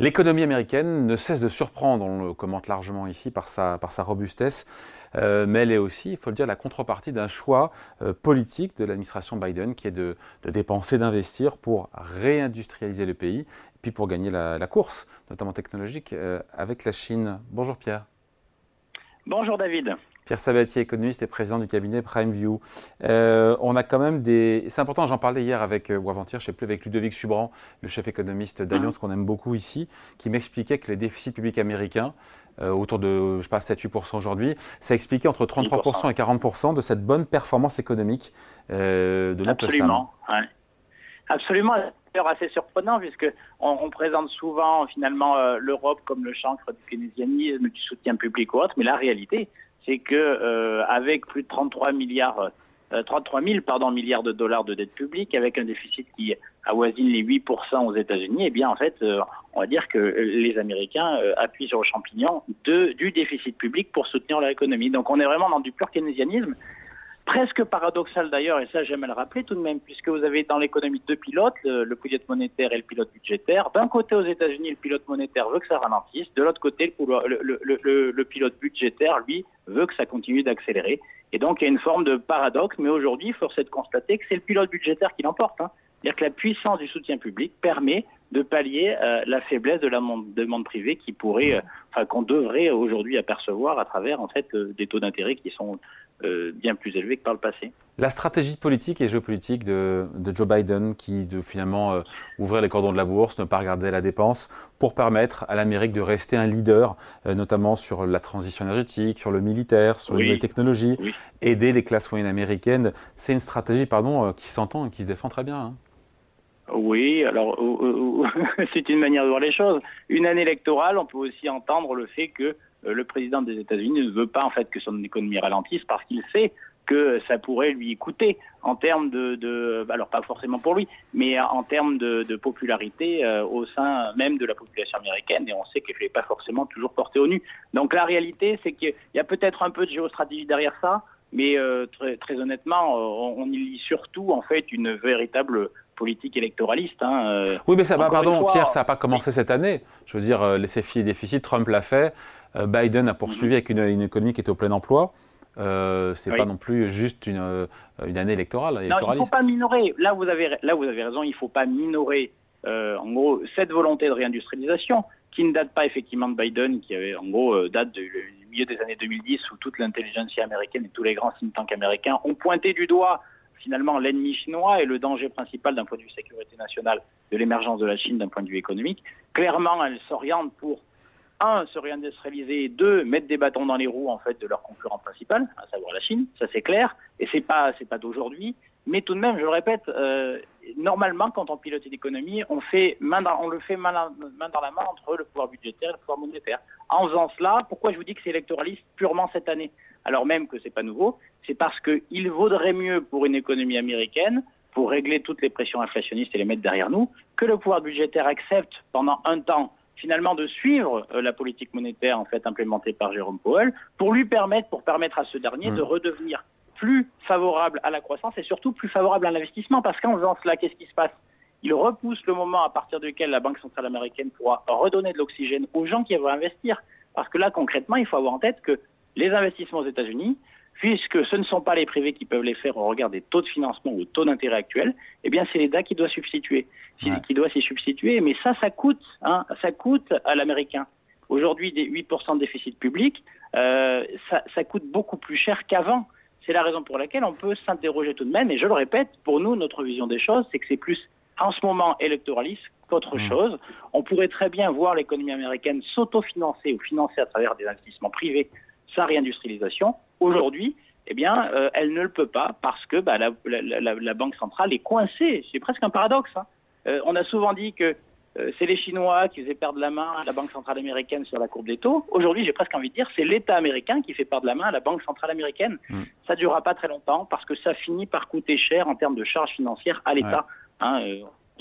L'économie américaine ne cesse de surprendre, on le commente largement ici, par sa, robustesse, euh, mais elle est aussi, il faut le dire, la contrepartie d'un choix euh, politique de l'administration Biden qui est de, dépenser, d'investir pour réindustrialiser le pays, puis pour gagner la, course, notamment technologique, euh, avec la Chine. Bonjour Pierre. Bonjour David. Pierre Sabatier, économiste et président du cabinet PrimeView. Euh, on a quand même des. C'est important, j'en parlais hier avec, euh, ou avant-hier, je ne sais plus, avec Ludovic Subran, le chef économiste d'Alliance mhm. qu'on aime beaucoup ici, qui m'expliquait que les déficits publics américains, euh, autour de, je sais pas, 7-8% aujourd'hui, ça expliquait entre 33% et 40% de cette bonne performance économique de notre Absolument. Ouais. Absolument assez surprenant puisque on, présente souvent finalement l'Europe comme le chancre du keynésianisme, du soutien public ou autre, mais la réalité, c'est que euh, avec plus de 33 milliards, 33 euh, 000 pardon, milliards de dollars de dette publique, avec un déficit qui avoisine les 8% aux États-Unis, eh bien en fait, euh, on va dire que les Américains appuient sur le champignon de, du déficit public pour soutenir leur économie. Donc on est vraiment dans du pur keynésianisme presque paradoxal d'ailleurs, et ça j'aime le rappeler tout de même, puisque vous avez dans l'économie deux pilotes, le, pilote monétaire et le pilote budgétaire. D'un côté aux États-Unis, le pilote monétaire veut que ça ralentisse, de l'autre côté, le, le, pilote budgétaire, lui, veut que ça continue d'accélérer. Et donc il y a une forme de paradoxe, mais aujourd'hui, force est de constater que c'est le pilote budgétaire qui l'emporte. Hein. C'est-à-dire que la puissance du soutien public permet de pallier euh, la faiblesse de la demande privée qui pourrait, euh, enfin qu'on devrait aujourd'hui apercevoir à travers en fait euh, des taux d'intérêt qui sont euh, bien plus élevé que par le passé. La stratégie politique et géopolitique de, Joe Biden, qui de finalement euh, ouvrir les cordons de la bourse, ne pas regarder la dépense, pour permettre à l'Amérique de rester un leader, euh, notamment sur la transition énergétique, sur le militaire, sur les technologies, aider les classes moyennes américaines, c'est une stratégie pardon, qui s'entend et qui se défend très bien. Hein. Oui, alors c'est une manière de voir les choses. Une année électorale, on peut aussi entendre le fait que euh, le président des États-Unis ne veut pas en fait que son économie ralentisse parce qu'il sait que ça pourrait lui coûter en termes de, alors pas forcément pour lui, mais en termes de, popularité euh, au sein même de la population américaine, et on sait qu'elle n'est pas forcément toujours portée au nu. Donc la réalité, c'est qu'il y a peut-être un peu de géostratégie derrière ça, mais euh, très, très, honnêtement, on, y lit surtout en fait une véritable politique électoraliste. Hein, oui, mais ça va, pardon, Pierre, ça n'a pas commencé cette année. Je veux dire, laisser filer déficit, Trump l'a fait. Euh, Biden a poursuivi avec une, économie qui était au plein emploi. Euh, c'est pas non plus juste une, euh, une année électorale. Non, il ne faut pas minorer. Là, vous avez, là, vous avez raison. Il ne faut pas minorer, euh, en gros, cette volonté de réindustrialisation qui ne date pas effectivement de Biden, qui avait, en gros, date du milieu des années 2010 où toute l'intelligence américaine et tous les grands think tanks américains ont pointé du doigt finalement l'ennemi chinois et le danger principal d'un point de vue sécurité nationale de l'émergence de la Chine d'un point de vue économique. Clairement, elle s'oriente pour un, se réindustrialiser, deux, mettre des bâtons dans les roues en fait de leur concurrent principal, à savoir la Chine, ça c'est clair, et c'est pas c'est pas d'aujourd'hui, mais tout de même, je le répète, euh, normalement quand on pilote l'économie, on fait main dans, on le fait main, dans la main entre le pouvoir budgétaire et le pouvoir monétaire. En faisant cela, pourquoi je vous dis que c'est électoraliste purement cette année, alors même que c'est pas nouveau, c'est parce qu'il vaudrait mieux pour une économie américaine pour régler toutes les pressions inflationnistes et les mettre derrière nous, que le pouvoir budgétaire accepte pendant un temps finalement de suivre euh, la politique monétaire en fait implémentée par Jérôme Powell pour lui permettre, pour permettre à ce dernier de mmh. redevenir plus favorable à la croissance et surtout plus favorable à l'investissement parce qu'en faisant cela, qu'est-ce qui se passe? Il repousse le moment à partir duquel la Banque centrale américaine pourra redonner de l'oxygène aux gens qui veulent investir. Parce que là, concrètement, il faut avoir en tête que les investissements aux États-Unis, puisque ce ne sont pas les privés qui peuvent les faire au regard des taux de financement ou taux d'intérêt actuels, eh bien c'est l'État qui doit substituer, qui doit s'y substituer. Mais ça, ça coûte, hein, ça coûte à l'américain. Aujourd'hui, des 8% de déficit public, euh, ça, ça coûte beaucoup plus cher qu'avant. C'est la raison pour laquelle on peut s'interroger tout de même. Et je le répète, pour nous, notre vision des choses, c'est que c'est plus en ce moment électoraliste qu'autre mmh. chose. On pourrait très bien voir l'économie américaine s'autofinancer ou financer à travers des investissements privés sa réindustrialisation. Aujourd'hui, eh bien, euh, elle ne le peut pas parce que bah, la, Banque centrale est coincée. C'est presque un paradoxe. Hein. Euh, on a souvent dit que euh, c'est les Chinois qui faisaient perdre la main à la Banque centrale américaine sur la courbe des taux. Aujourd'hui, j'ai presque envie de dire, c'est l'État américain qui fait perdre la main à la Banque centrale américaine. Mm. Ça ne durera pas très longtemps parce que ça finit par coûter cher en termes de charges financières à l'État. Hein,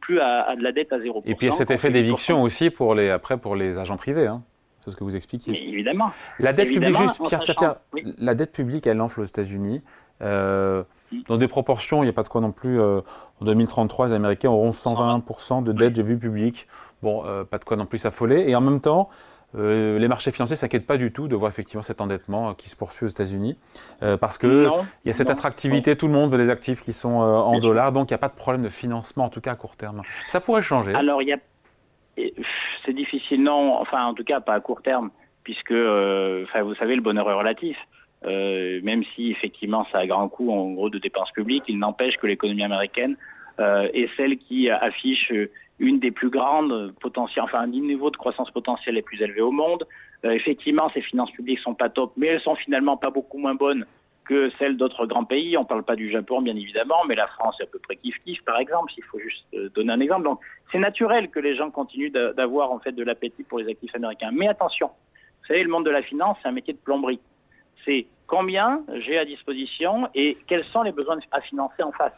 plus à, de la dette à 0%. Et puis il y a cet effet d'éviction aussi pour les, après pour les agents privés. Hein. C'est ce que vous expliquiez. évidemment. La dette publique, juste, Pierre, Pierre, la dette publique, elle enfle aux États-Unis. Euh, dans des proportions, il n'y a pas de quoi non plus. Euh, en 2033, les Américains auront 120% de dette, j'ai vu publique. Bon, pas de quoi non plus s'affoler. Et en même temps, euh, les marchés financiers s'inquiètent pas du tout de voir effectivement cet endettement euh, qui se poursuit aux États-Unis, euh, parce que il y a cette attractivité, tout le monde veut des actifs qui sont en dollars, donc il n'y a pas de problème de financement en tout cas à court terme. Ça pourrait changer. Alors il y a, c'est difficile, non, enfin en tout cas pas à court terme, puisque, enfin vous savez, le bonheur est relatif. même si effectivement ça a grand coût en gros de dépenses publiques, il n'empêche que l'économie américaine est celle qui affiche une des plus grandes potentielles, enfin un niveau de croissance potentielle les plus élevés au monde. Euh, effectivement, ces finances publiques sont pas top, mais elles sont finalement pas beaucoup moins bonnes que celles d'autres grands pays. On parle pas du Japon, bien évidemment, mais la France est à peu près kiff-kiff, par exemple, s'il faut juste euh, donner un exemple. Donc, c'est naturel que les gens continuent d'avoir, en fait, de l'appétit pour les actifs américains. Mais attention, vous savez, le monde de la finance, c'est un métier de plomberie. C'est combien j'ai à disposition et quels sont les besoins à financer en face.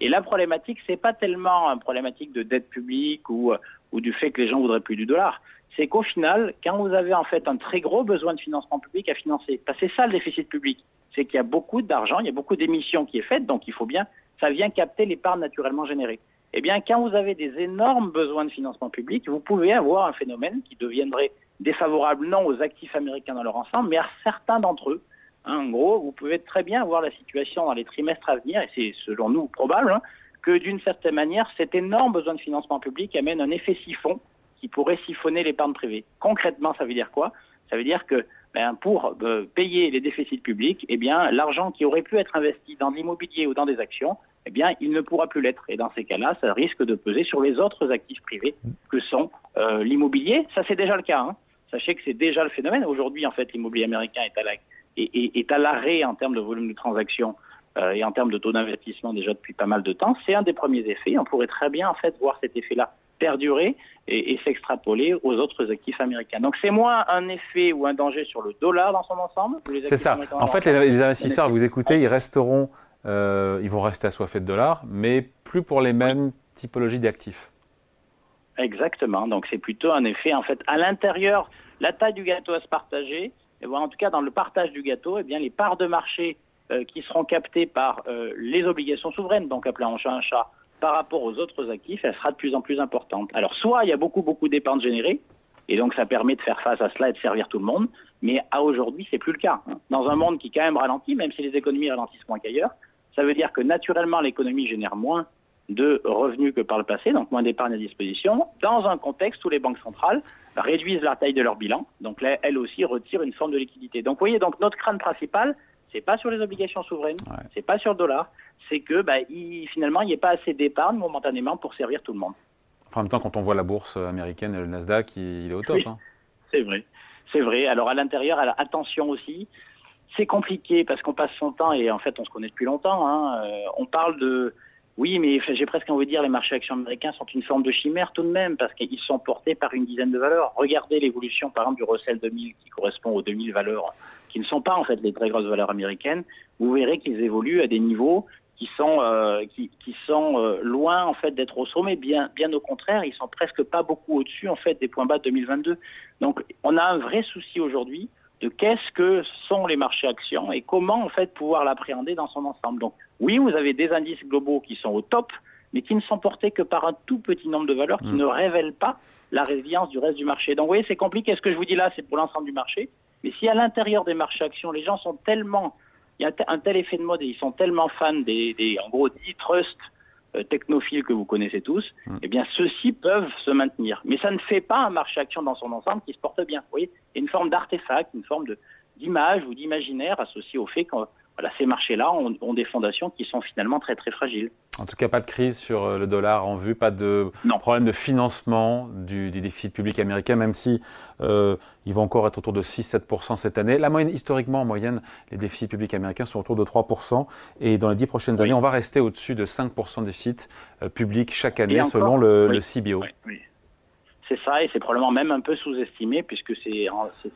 Et la problématique, c'est pas tellement une problématique de dette publique ou, ou du fait que les gens voudraient plus du dollar. C'est qu'au final, quand vous avez en fait un très gros besoin de financement public à financer, c'est ça le déficit public, c'est qu'il y a beaucoup d'argent, il y a beaucoup d'émissions qui est faite, donc il faut bien, ça vient capter l'épargne naturellement générée. Eh bien, quand vous avez des énormes besoins de financement public, vous pouvez avoir un phénomène qui deviendrait défavorable non aux actifs américains dans leur ensemble, mais à certains d'entre eux, Hein, en gros, vous pouvez très bien voir la situation dans les trimestres à venir, et c'est selon nous probable, hein, que d'une certaine manière, cet énorme besoin de financement public amène un effet siphon qui pourrait siphonner l'épargne privée. Concrètement, ça veut dire quoi? Ça veut dire que ben, pour euh, payer les déficits publics, eh bien, l'argent qui aurait pu être investi dans l'immobilier ou dans des actions, eh bien, il ne pourra plus l'être. Et dans ces cas-là, ça risque de peser sur les autres actifs privés que sont euh, l'immobilier. Ça, c'est déjà le cas. Hein. Sachez que c'est déjà le phénomène. Aujourd'hui, en fait, l'immobilier américain est à l'arrêt en termes de volume de transactions euh, et en termes de taux d'investissement déjà depuis pas mal de temps, c'est un des premiers effets. On pourrait très bien en fait voir cet effet-là perdurer et, s'extrapoler aux autres actifs américains. Donc c'est moins un effet ou un danger sur le dollar dans son ensemble. C'est ça. En fait, les, investisseurs, vous écoutez, ils resteront, euh, ils vont rester assoiffés de dollars, mais plus pour les mêmes typologies d'actifs. Exactement. Donc c'est plutôt un effet en fait à l'intérieur. La taille du gâteau à se partager en tout cas dans le partage du gâteau, eh bien, les parts de marché euh, qui seront captées par euh, les obligations souveraines, donc appelées en chat un chat, par rapport aux autres actifs, elle sera de plus en plus importante. Alors soit il y a beaucoup beaucoup d'épargne générée, et donc ça permet de faire face à cela et de servir tout le monde, mais à aujourd'hui c'est plus le cas. Dans un monde qui quand même ralentit, même si les économies ralentissent moins qu'ailleurs, ça veut dire que naturellement l'économie génère moins de revenus que par le passé, donc moins d'épargne à disposition, dans un contexte où les banques centrales réduisent la taille de leur bilan, donc elles aussi retirent une forme de liquidité. Donc vous voyez, donc notre crâne principal, c'est pas sur les obligations souveraines, c'est pas sur le dollar, c'est que bah, finalement il n'y a pas assez d'épargne momentanément pour servir tout le monde. en même temps, quand on voit la bourse américaine, le Nasdaq, il, est au top. Hein. C'est vrai, c'est vrai. Alors à l'intérieur, attention aussi, c'est compliqué parce qu'on passe son temps et en fait on se connaît depuis longtemps. Hein. Euh, on parle de oui, mais j'ai presque envie de dire les marchés actions américains sont une forme de chimère tout de même parce qu'ils sont portés par une dizaine de valeurs. Regardez l'évolution par exemple du Russell 2000 qui correspond aux 2000 valeurs qui ne sont pas en fait les très grosses valeurs américaines. Vous verrez qu'ils évoluent à des niveaux qui sont euh, qui, sont euh, loin en fait d'être au sommet. Bien bien au contraire, ils sont presque pas beaucoup au-dessus en fait des points bas de 2022. Donc on a un vrai souci aujourd'hui de qu'est-ce que sont les marchés actions et comment en fait pouvoir l'appréhender dans son ensemble. Donc oui, vous avez des indices globaux qui sont au top, mais qui ne sont portés que par un tout petit nombre de valeurs qui mm. ne révèlent pas la résilience du reste du marché. Donc vous voyez, c'est compliqué. Ce que je vous dis là, c'est pour l'ensemble du marché. Mais si à l'intérieur des marchés actions, les gens sont tellement, il y a un tel effet de mode et ils sont tellement fans des, des en gros, 10 trusts technophiles que vous connaissez tous, mm. eh bien, ceux-ci peuvent se maintenir. Mais ça ne fait pas un marché action dans son ensemble qui se porte bien. Vous voyez, il y a une forme d'artefact, une forme d'image ou d'imaginaire associée au fait que voilà, ces marchés-là ont, des fondations qui sont finalement très très fragiles. En tout cas, pas de crise sur euh, le dollar en vue, pas de problème de financement du, déficit public américain, même si euh, il va encore être autour de 6-7% cette année. La moyenne, historiquement, en moyenne, les déficits publics américains sont autour de 3%, et dans les 10 prochaines années, on va rester au-dessus de 5% de déficit euh, public chaque année, selon le, le CBO. Oui, c'est ça, et c'est probablement même un peu sous-estimé, puisque c'est,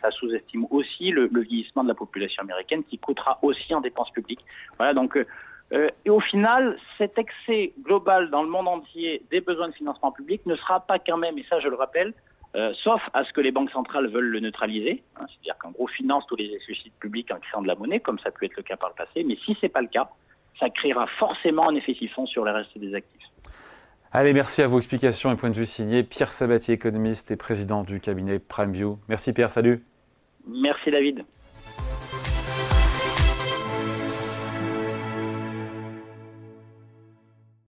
ça sous-estime aussi le, vieillissement de la population américaine, qui coûtera aussi en dépenses publiques. Voilà, donc, euh, euh, et au final, cet excès global dans le monde entier des besoins de financement public ne sera pas quand même, et ça je le rappelle, euh, sauf à ce que les banques centrales veulent le neutraliser, hein, c'est-à-dire qu'en gros financent tous les déficits publics en créant de la monnaie, comme ça peut être le cas par le passé, mais si c'est pas le cas, ça créera forcément un effet siphon sur le reste des actifs. Allez, merci à vos explications et points de vue signés. Pierre Sabatier, économiste et président du cabinet PrimeView. Merci Pierre, salut. Merci David.